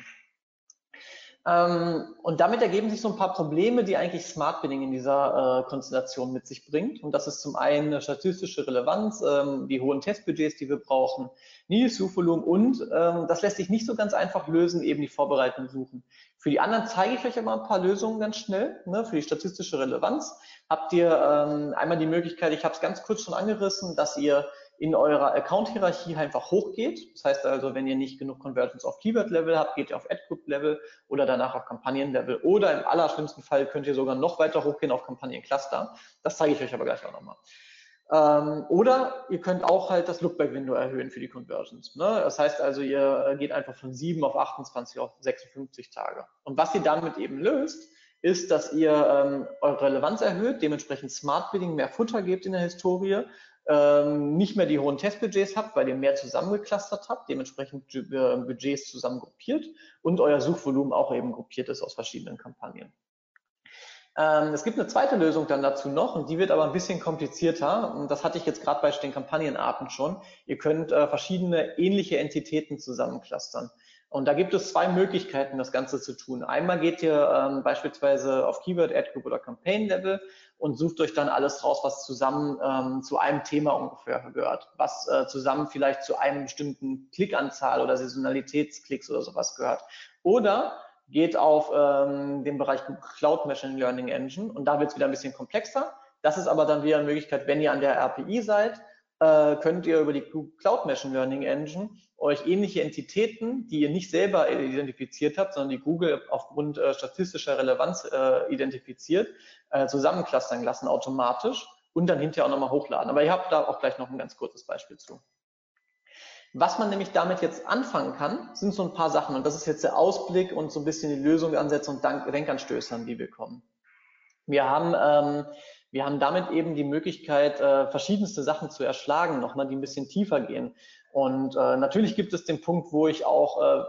Ähm, und damit ergeben sich so ein paar Probleme, die eigentlich Smart Bidding in dieser äh, Konstellation mit sich bringt. Und das ist zum einen eine statistische Relevanz, ähm, die hohen Testbudgets, die wir brauchen, niedriges Suchvolumen und ähm, das lässt sich nicht so ganz einfach lösen, eben die vorbereitenden Suchen. Für die anderen zeige ich euch aber ein paar Lösungen ganz schnell. Ne? Für die statistische Relevanz habt ihr ähm, einmal die Möglichkeit, ich habe es ganz kurz schon angerissen, dass ihr in eurer Account-Hierarchie einfach hochgeht. Das heißt also, wenn ihr nicht genug Conversions auf Keyword-Level habt, geht ihr auf Ad-Group-Level oder danach auf Kampagnen-Level. Oder im allerschlimmsten Fall könnt ihr sogar noch weiter hochgehen auf Kampagnen-Cluster. Das zeige ich euch aber gleich auch nochmal. Ähm, oder ihr könnt auch halt das Lookback-Window erhöhen für die Conversions. Ne? Das heißt also, ihr geht einfach von 7 auf 28 auf 56 Tage. Und was ihr damit eben löst, ist, dass ihr ähm, eure Relevanz erhöht, dementsprechend Smart Bidding mehr Futter gebt in der Historie ähm, nicht mehr die hohen Testbudgets habt, weil ihr mehr zusammengeclustert habt, dementsprechend äh, Budgets zusammen gruppiert und euer Suchvolumen auch eben gruppiert ist aus verschiedenen Kampagnen. Ähm, es gibt eine zweite Lösung dann dazu noch und die wird aber ein bisschen komplizierter und das hatte ich jetzt gerade bei den Kampagnenarten schon. Ihr könnt äh, verschiedene ähnliche Entitäten zusammenclustern. Und da gibt es zwei Möglichkeiten, das Ganze zu tun. Einmal geht ihr ähm, beispielsweise auf Keyword, Ad Group oder Campaign Level und sucht euch dann alles raus, was zusammen ähm, zu einem Thema ungefähr gehört, was äh, zusammen vielleicht zu einem bestimmten Klickanzahl oder Saisonalitätsklicks oder sowas gehört. Oder geht auf ähm, den Bereich Cloud Machine Learning Engine und da wird es wieder ein bisschen komplexer. Das ist aber dann wieder eine Möglichkeit, wenn ihr an der RPI seid, äh, könnt ihr über die Cloud Machine Learning Engine euch ähnliche Entitäten, die ihr nicht selber identifiziert habt, sondern die Google aufgrund äh, statistischer Relevanz äh, identifiziert, äh, zusammenclustern lassen automatisch und dann hinterher auch nochmal hochladen. Aber ihr habt da auch gleich noch ein ganz kurzes Beispiel zu. Was man nämlich damit jetzt anfangen kann, sind so ein paar Sachen. Und das ist jetzt der Ausblick und so ein bisschen die Lösung, Ansätze und Denkanstöße, an die wir kommen. Wir haben ähm, wir haben damit eben die Möglichkeit, äh, verschiedenste Sachen zu erschlagen, nochmal, die ein bisschen tiefer gehen. Und äh, natürlich gibt es den Punkt, wo ich auch äh,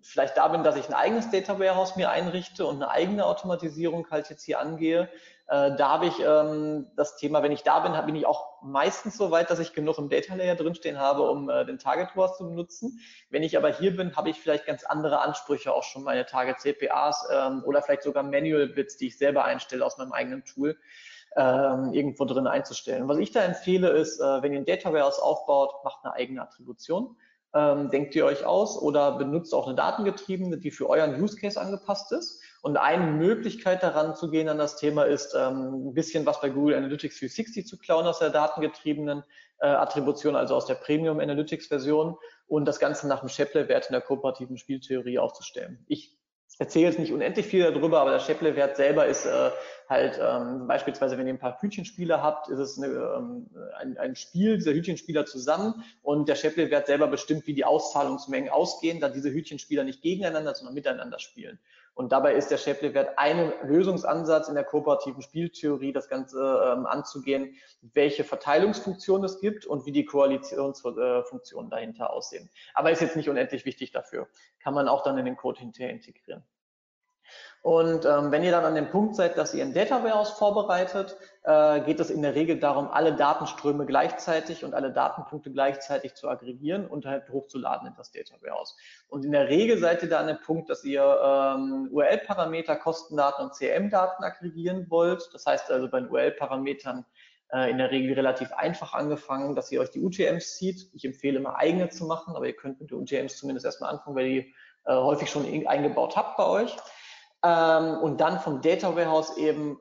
vielleicht da bin, dass ich ein eigenes Data Warehouse mir einrichte und eine eigene Automatisierung halt jetzt hier angehe. Äh, da habe ich ähm, das Thema, wenn ich da bin, bin ich auch meistens so weit, dass ich genug im Data Layer drinstehen habe, um äh, den Target ROAS zu benutzen. Wenn ich aber hier bin, habe ich vielleicht ganz andere Ansprüche, auch schon meine Target CPAs ähm, oder vielleicht sogar Manual Bits, die ich selber einstelle aus meinem eigenen Tool ähm, irgendwo drin einzustellen. Was ich da empfehle ist, äh, wenn ihr ein Data Warehouse aufbaut, macht eine eigene Attribution. Ähm, denkt ihr euch aus oder benutzt auch eine datengetriebene, die für euren Use Case angepasst ist. Und eine Möglichkeit daran zu gehen an das Thema ist, ähm, ein bisschen was bei Google Analytics 360 zu klauen aus der datengetriebenen äh, Attribution, also aus der Premium Analytics Version und das Ganze nach dem Shapley-Wert in der kooperativen Spieltheorie aufzustellen. Ich erzähle jetzt nicht unendlich viel darüber, aber der Shapley-Wert selber ist äh, halt ähm, beispielsweise, wenn ihr ein paar Hütchenspieler habt, ist es eine, ähm, ein, ein Spiel dieser Hütchenspieler zusammen und der Shapley-Wert selber bestimmt, wie die Auszahlungsmengen ausgehen, da diese Hütchenspieler nicht gegeneinander, sondern miteinander spielen. Und dabei ist der Shapley-Wert ein Lösungsansatz in der kooperativen Spieltheorie, das Ganze ähm, anzugehen, welche Verteilungsfunktion es gibt und wie die Koalitionsfunktionen dahinter aussehen. Aber ist jetzt nicht unendlich wichtig dafür. Kann man auch dann in den Code hinterher integrieren. Und ähm, wenn ihr dann an dem Punkt seid, dass ihr ein Data Warehouse vorbereitet, äh, geht es in der Regel darum, alle Datenströme gleichzeitig und alle Datenpunkte gleichzeitig zu aggregieren und halt hochzuladen in das Data Warehouse. Und in der Regel seid ihr da an dem Punkt, dass ihr ähm, URL-Parameter, Kostendaten und CRM-Daten aggregieren wollt. Das heißt also bei den URL-Parametern äh, in der Regel relativ einfach angefangen, dass ihr euch die UTMs zieht. Ich empfehle immer eigene zu machen, aber ihr könnt mit den UTMs zumindest erstmal anfangen, weil ihr die äh, häufig schon eingebaut habt bei euch ähm, und dann vom Data Warehouse eben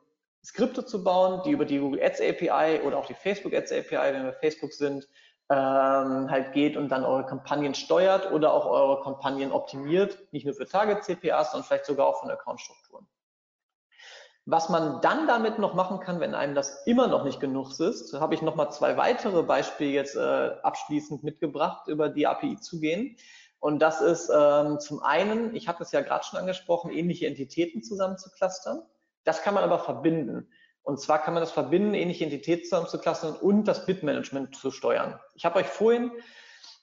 Skripte zu bauen, die über die Google Ads API oder auch die Facebook Ads API, wenn wir Facebook sind, ähm, halt geht und dann eure Kampagnen steuert oder auch eure Kampagnen optimiert, nicht nur für Target CPAs, sondern vielleicht sogar auch von Accountstrukturen. Was man dann damit noch machen kann, wenn einem das immer noch nicht genug ist, habe ich nochmal zwei weitere Beispiele jetzt äh, abschließend mitgebracht, über die API zu gehen. Und das ist ähm, zum einen, ich habe es ja gerade schon angesprochen, ähnliche Entitäten zusammen zu clustern. Das kann man aber verbinden. Und zwar kann man das verbinden, ähnliche Entitäten zusammen zu clustern und das Bitmanagement zu steuern. Ich habe euch vorhin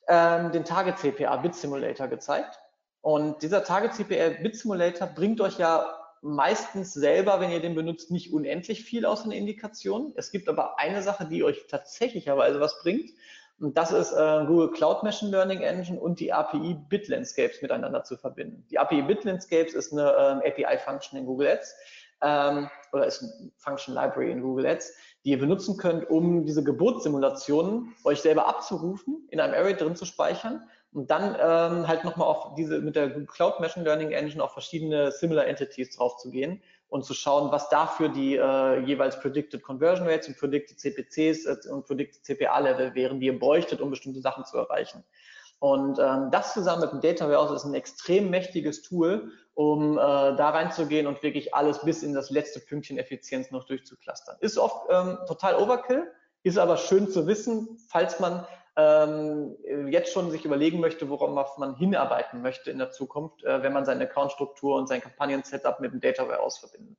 ähm, den Target CPA Bit Simulator gezeigt. Und dieser Target CPA Bit Simulator bringt euch ja meistens selber, wenn ihr den benutzt, nicht unendlich viel aus den Indikationen. Es gibt aber eine Sache, die euch tatsächlicherweise was bringt. Und das ist äh, Google Cloud Machine Learning Engine und die API BitLandscapes miteinander zu verbinden. Die API BitLandscapes ist eine ähm, API-Function in Google Ads ähm, oder ist eine Function Library in Google Ads, die ihr benutzen könnt, um diese Geburtssimulationen euch selber abzurufen, in einem Array drin zu speichern und dann ähm, halt nochmal auf diese mit der Cloud Machine Learning Engine auf verschiedene Similar Entities drauf zu gehen und zu schauen, was dafür die äh, jeweils Predicted Conversion Rates und Predicted CPCs äh, und Predicted CPA Level wären, die ihr bräuchtet, um bestimmte Sachen zu erreichen. Und ähm, das zusammen mit dem Data Warehouse ist ein extrem mächtiges Tool, um äh, da reinzugehen und wirklich alles bis in das letzte Pünktchen Effizienz noch durchzuklustern. Ist oft ähm, total Overkill, ist aber schön zu wissen, falls man ähm, jetzt schon sich überlegen möchte, worauf man hinarbeiten möchte in der Zukunft, äh, wenn man seine Accountstruktur und sein Kampagnen-Setup mit dem Data Warehouse verbindet.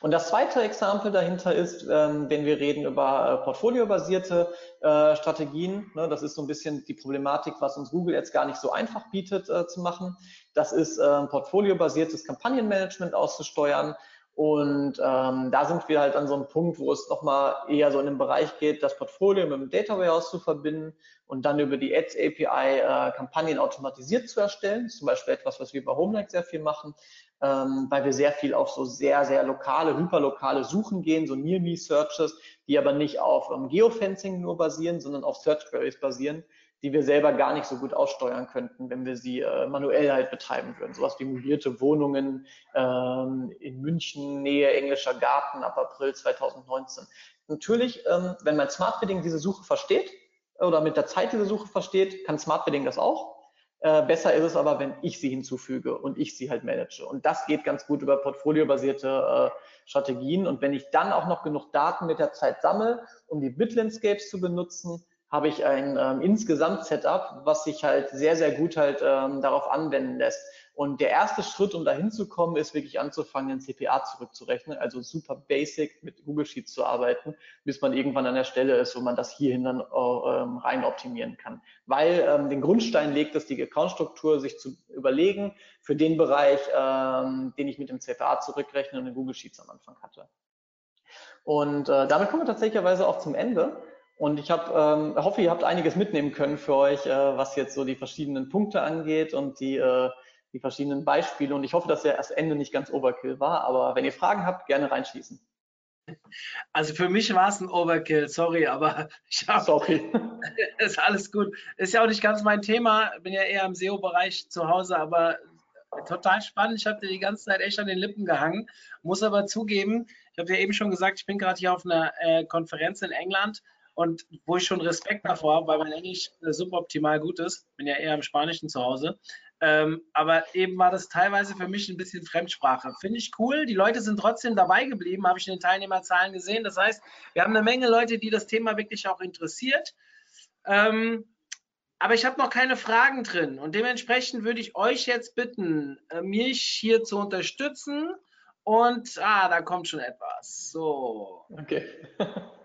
Und das zweite Exempel dahinter ist, ähm, wenn wir reden über äh, portfoliobasierte äh, Strategien, ne, das ist so ein bisschen die Problematik, was uns Google jetzt gar nicht so einfach bietet äh, zu machen. Das ist äh, portfoliobasiertes Kampagnenmanagement auszusteuern Und ähm, da sind wir halt an so einem Punkt, wo es nochmal eher so in den Bereich geht, das Portfolio mit dem Data Warehouse zu verbinden und dann über die Ads API äh, Kampagnen automatisiert zu erstellen. Zum Beispiel etwas, was wir bei HomeLink sehr viel machen, ähm, weil wir sehr viel auf so sehr, sehr lokale, hyperlokale Suchen gehen, so Near-Me-Searches, die aber nicht auf ähm, Geofencing nur basieren, sondern auf Search Queries basieren die wir selber gar nicht so gut aussteuern könnten, wenn wir sie äh, manuell halt betreiben würden. Sowas wie mobilierte Wohnungen ähm, in München, Nähe Englischer Garten ab April 2019. Natürlich, ähm, wenn mein Smart Bidding diese Suche versteht oder mit der Zeit diese Suche versteht, kann Smart Bidding das auch. Äh, besser ist es aber, wenn ich sie hinzufüge und ich sie halt manage. Und das geht ganz gut über portfoliobasierte äh, Strategien. Und wenn ich dann auch noch genug Daten mit der Zeit sammle, um die Bid-Landscapes zu benutzen, habe ich ein ähm, insgesamt Setup, was sich halt sehr, sehr gut halt ähm, darauf anwenden lässt. Und der erste Schritt, um dahin zu kommen, ist wirklich anzufangen, den CPA zurückzurechnen, also super basic mit Google Sheets zu arbeiten, bis man irgendwann an der Stelle ist, wo man das hierhin dann ähm, rein optimieren kann. Weil ähm, den Grundstein legt es, die Accountstruktur sich zu überlegen für den Bereich, ähm, den ich mit dem CPA zurückrechne und den Google Sheets am Anfang hatte. Und äh, damit kommen wir tatsächlich auch zum Ende. Und ich hab, ähm, hoffe, ihr habt einiges mitnehmen können für euch, äh, was jetzt so die verschiedenen Punkte angeht und die, äh, die verschiedenen Beispiele. Und ich hoffe, dass ja das Ende nicht ganz Overkill war. Aber wenn ihr Fragen habt, gerne reinschießen. Also für mich war es ein Overkill, sorry, aber ich habe. Sorry. ist alles gut. Ist ja auch nicht ganz mein Thema. Bin ja eher im SEO-Bereich zu Hause, aber total spannend. Ich habe dir die ganze Zeit echt an den Lippen gehangen. Muss aber zugeben, ich habe dir eben schon gesagt, ich bin gerade hier auf einer äh, Konferenz in England und wo ich schon Respekt davor habe, weil mein Englisch äh, suboptimal gut ist, bin ja eher im Spanischen zu Hause. Ähm, aber eben war das teilweise für mich ein bisschen Fremdsprache. Finde ich cool. Die Leute sind trotzdem dabei geblieben, habe ich in den Teilnehmerzahlen gesehen. Das heißt, wir haben eine Menge Leute, die das Thema wirklich auch interessiert. Ähm, aber ich habe noch keine Fragen drin und dementsprechend würde ich euch jetzt bitten, äh, mich hier zu unterstützen. Und ah, da kommt schon etwas. So. Okay.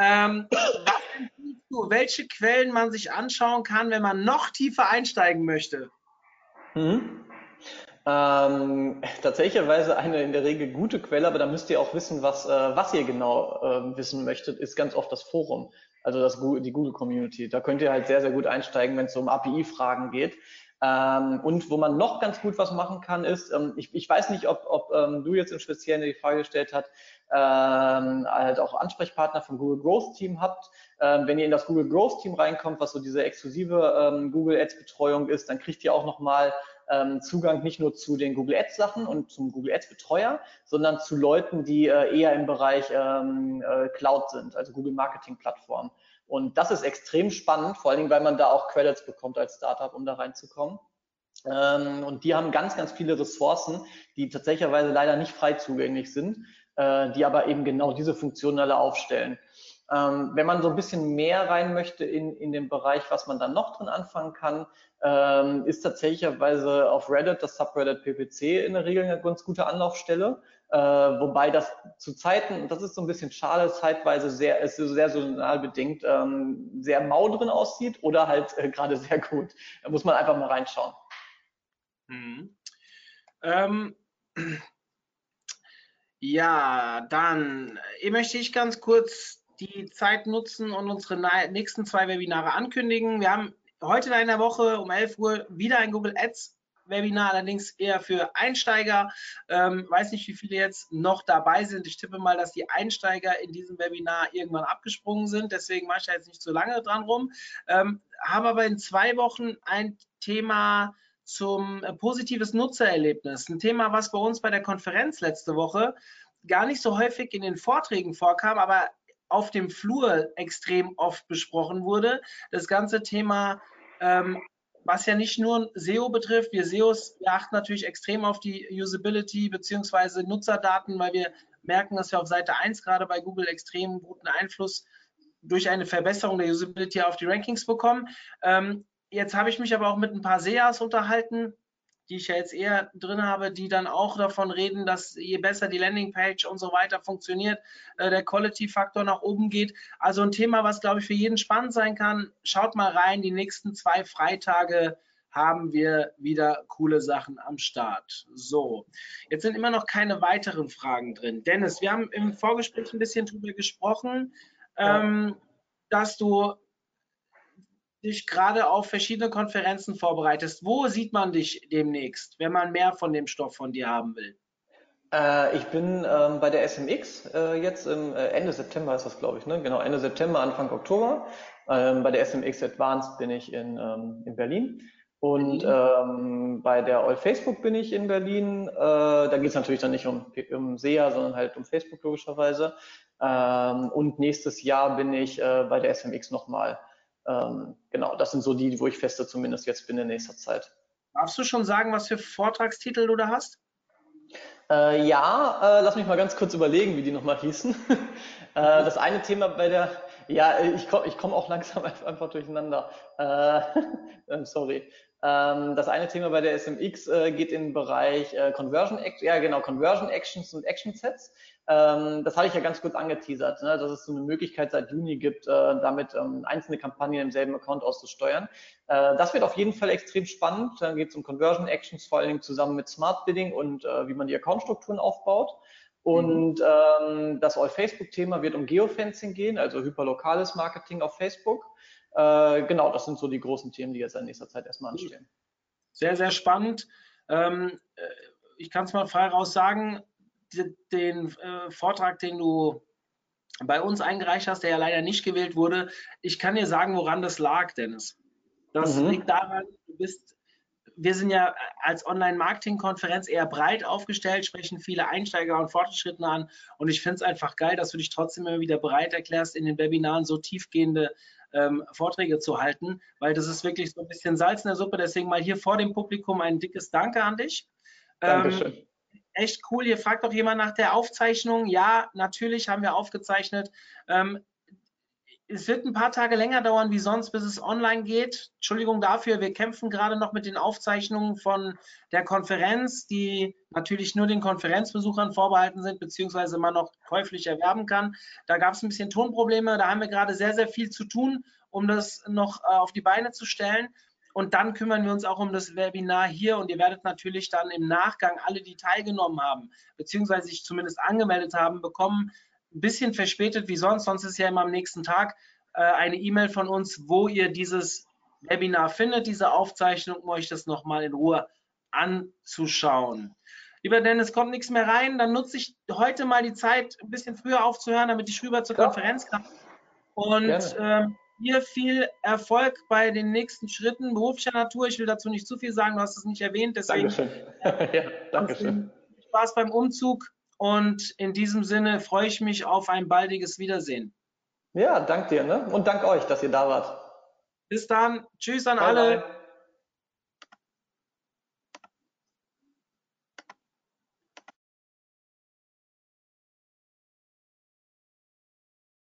Ähm, was welche Quellen man sich anschauen kann, wenn man noch tiefer einsteigen möchte? Mhm. Ähm, tatsächlicherweise eine in der Regel gute Quelle, aber da müsst ihr auch wissen, was, äh, was ihr genau äh, wissen möchtet, ist ganz oft das Forum, also das, die Google Community. Da könnt ihr halt sehr, sehr gut einsteigen, wenn es um API-Fragen geht. Ähm, und wo man noch ganz gut was machen kann, ist, ähm, ich, ich weiß nicht, ob, ob ähm, du jetzt im Speziellen die Frage gestellt hast, ähm, halt auch Ansprechpartner vom Google Growth Team habt. Ähm, wenn ihr in das Google Growth Team reinkommt, was so diese exklusive ähm, Google Ads Betreuung ist, dann kriegt ihr auch nochmal Zugang nicht nur zu den Google Ads Sachen und zum Google Ads Betreuer, sondern zu Leuten, die äh, eher im Bereich äh, Cloud sind, also Google Marketing Plattform. Und das ist extrem spannend, vor allen Dingen, weil man da auch Credits bekommt als Startup, um da reinzukommen. Ähm, und die haben ganz, ganz viele Ressourcen, die tatsächlicherweise leider nicht frei zugänglich sind, äh, die aber eben genau diese Funktionen alle aufstellen. Ähm, wenn man so ein bisschen mehr rein möchte in, in den Bereich, was man dann noch drin anfangen kann, ähm, ist tatsächlicherweise auf Reddit das Subreddit PPC in der Regel eine ganz gute Anlaufstelle. Äh, wobei das zu Zeiten, das ist so ein bisschen schade, zeitweise sehr, ist sehr saisonal bedingt, ähm, sehr mau drin aussieht oder halt äh, gerade sehr gut. Da muss man einfach mal reinschauen. Mhm. Ähm, ja, dann äh, möchte ich ganz kurz die Zeit nutzen und unsere nächsten zwei Webinare ankündigen. Wir haben heute in der Woche um 11 Uhr wieder ein Google Ads Webinar, allerdings eher für Einsteiger. Ähm, weiß nicht, wie viele jetzt noch dabei sind. Ich tippe mal, dass die Einsteiger in diesem Webinar irgendwann abgesprungen sind. Deswegen mache ich da jetzt nicht so lange dran rum. Ähm, haben aber in zwei Wochen ein Thema zum äh, positives Nutzererlebnis. Ein Thema, was bei uns bei der Konferenz letzte Woche gar nicht so häufig in den Vorträgen vorkam, aber auf dem Flur extrem oft besprochen wurde. Das ganze Thema ähm, was ja nicht nur SEO betrifft. Wir SEOs wir achten natürlich extrem auf die Usability bzw. Nutzerdaten, weil wir merken, dass wir auf Seite 1 gerade bei Google extrem guten Einfluss durch eine Verbesserung der Usability auf die Rankings bekommen. Ähm, jetzt habe ich mich aber auch mit ein paar SEAs unterhalten, die ich ja jetzt eher drin habe, die dann auch davon reden, dass je besser die Landingpage und so weiter funktioniert, äh, der Quality-Faktor nach oben geht. Also ein Thema, was, glaube ich, für jeden spannend sein kann. Schaut mal rein, die nächsten zwei Freitage haben wir wieder coole Sachen am Start. So, jetzt sind immer noch keine weiteren Fragen drin. Dennis, wir haben im Vorgespräch ein bisschen drüber gesprochen, ähm, dass du dich gerade auf verschiedene Konferenzen vorbereitest. Wo sieht man dich demnächst, wenn man mehr von dem Stoff von dir haben will? Äh, ich bin ähm, bei der SMX äh, jetzt im äh, Ende September ist das, glaube ich, ne? Genau, Ende September, Anfang Oktober. Ähm, bei der SMX Advanced bin ich in, ähm, in Berlin. Und ähm, bei der All Facebook bin ich in Berlin. Äh, da geht es natürlich dann nicht um, um SEA, sondern halt um Facebook logischerweise. Ähm, und nächstes Jahr bin ich äh, bei der SMX nochmal. Ähm, genau, das sind so die, wo ich feste zumindest jetzt bin in nächster Zeit. Darfst du schon sagen, was für Vortragstitel du da hast? Äh, ja, äh, lass mich mal ganz kurz überlegen, wie die nochmal hießen. äh, das eine Thema bei der, ja, ich komme ich komm auch langsam einfach durcheinander. Äh, sorry. Ähm, das eine Thema bei der SMX äh, geht in den Bereich äh, Conversion, ja genau, Conversion Actions und Action Sets. Ähm, das hatte ich ja ganz kurz angeteasert, ne, dass es so eine Möglichkeit seit Juni gibt, äh, damit ähm, einzelne Kampagnen im selben Account auszusteuern. Das wird auf jeden Fall extrem spannend. Dann geht es um Conversion Actions, vor allen Dingen zusammen mit Smart Bidding und wie man die Accountstrukturen aufbaut. Und mhm. ähm, das All-Facebook-Thema wird um Geofencing gehen, also hyperlokales Marketing auf Facebook. Äh, genau, das sind so die großen Themen, die jetzt in nächster Zeit erstmal anstehen. Sehr, sehr spannend. Ähm, äh, ich kann es mal frei raus sagen, den äh, Vortrag, den du bei uns eingereicht hast, der ja leider nicht gewählt wurde, ich kann dir sagen, woran das lag, Dennis. Das mhm. liegt daran, du bist, wir sind ja als Online-Marketing-Konferenz eher breit aufgestellt, sprechen viele Einsteiger und Fortgeschrittene an und ich finde es einfach geil, dass du dich trotzdem immer wieder bereit erklärst, in den Webinaren so tiefgehende ähm, Vorträge zu halten, weil das ist wirklich so ein bisschen Salz in der Suppe. Deswegen mal hier vor dem Publikum ein dickes Danke an dich. Dankeschön. Ähm, echt cool. Hier fragt doch jemand nach der Aufzeichnung. Ja, natürlich haben wir aufgezeichnet. Ähm, es wird ein paar Tage länger dauern wie sonst, bis es online geht. Entschuldigung dafür, wir kämpfen gerade noch mit den Aufzeichnungen von der Konferenz, die natürlich nur den Konferenzbesuchern vorbehalten sind, beziehungsweise man noch käuflich erwerben kann. Da gab es ein bisschen Tonprobleme, da haben wir gerade sehr, sehr viel zu tun, um das noch äh, auf die Beine zu stellen. Und dann kümmern wir uns auch um das Webinar hier und ihr werdet natürlich dann im Nachgang alle, die teilgenommen haben, beziehungsweise sich zumindest angemeldet haben, bekommen, ein bisschen verspätet wie sonst, sonst ist ja immer am nächsten Tag äh, eine E-Mail von uns, wo ihr dieses Webinar findet, diese Aufzeichnung, um euch das nochmal in Ruhe anzuschauen. Lieber Dennis, kommt nichts mehr rein, dann nutze ich heute mal die Zeit, ein bisschen früher aufzuhören, damit ich rüber zur ja. Konferenz kann. Und ähm, dir viel Erfolg bei den nächsten Schritten beruflicher Natur. Ich will dazu nicht zu viel sagen, du hast es nicht erwähnt. Deswegen Dankeschön. ja, Dankeschön. Spaß beim Umzug und in diesem Sinne freue ich mich auf ein baldiges Wiedersehen. Ja, dank dir ne? und dank euch, dass ihr da wart. Bis dann. Tschüss an bye alle. Bye.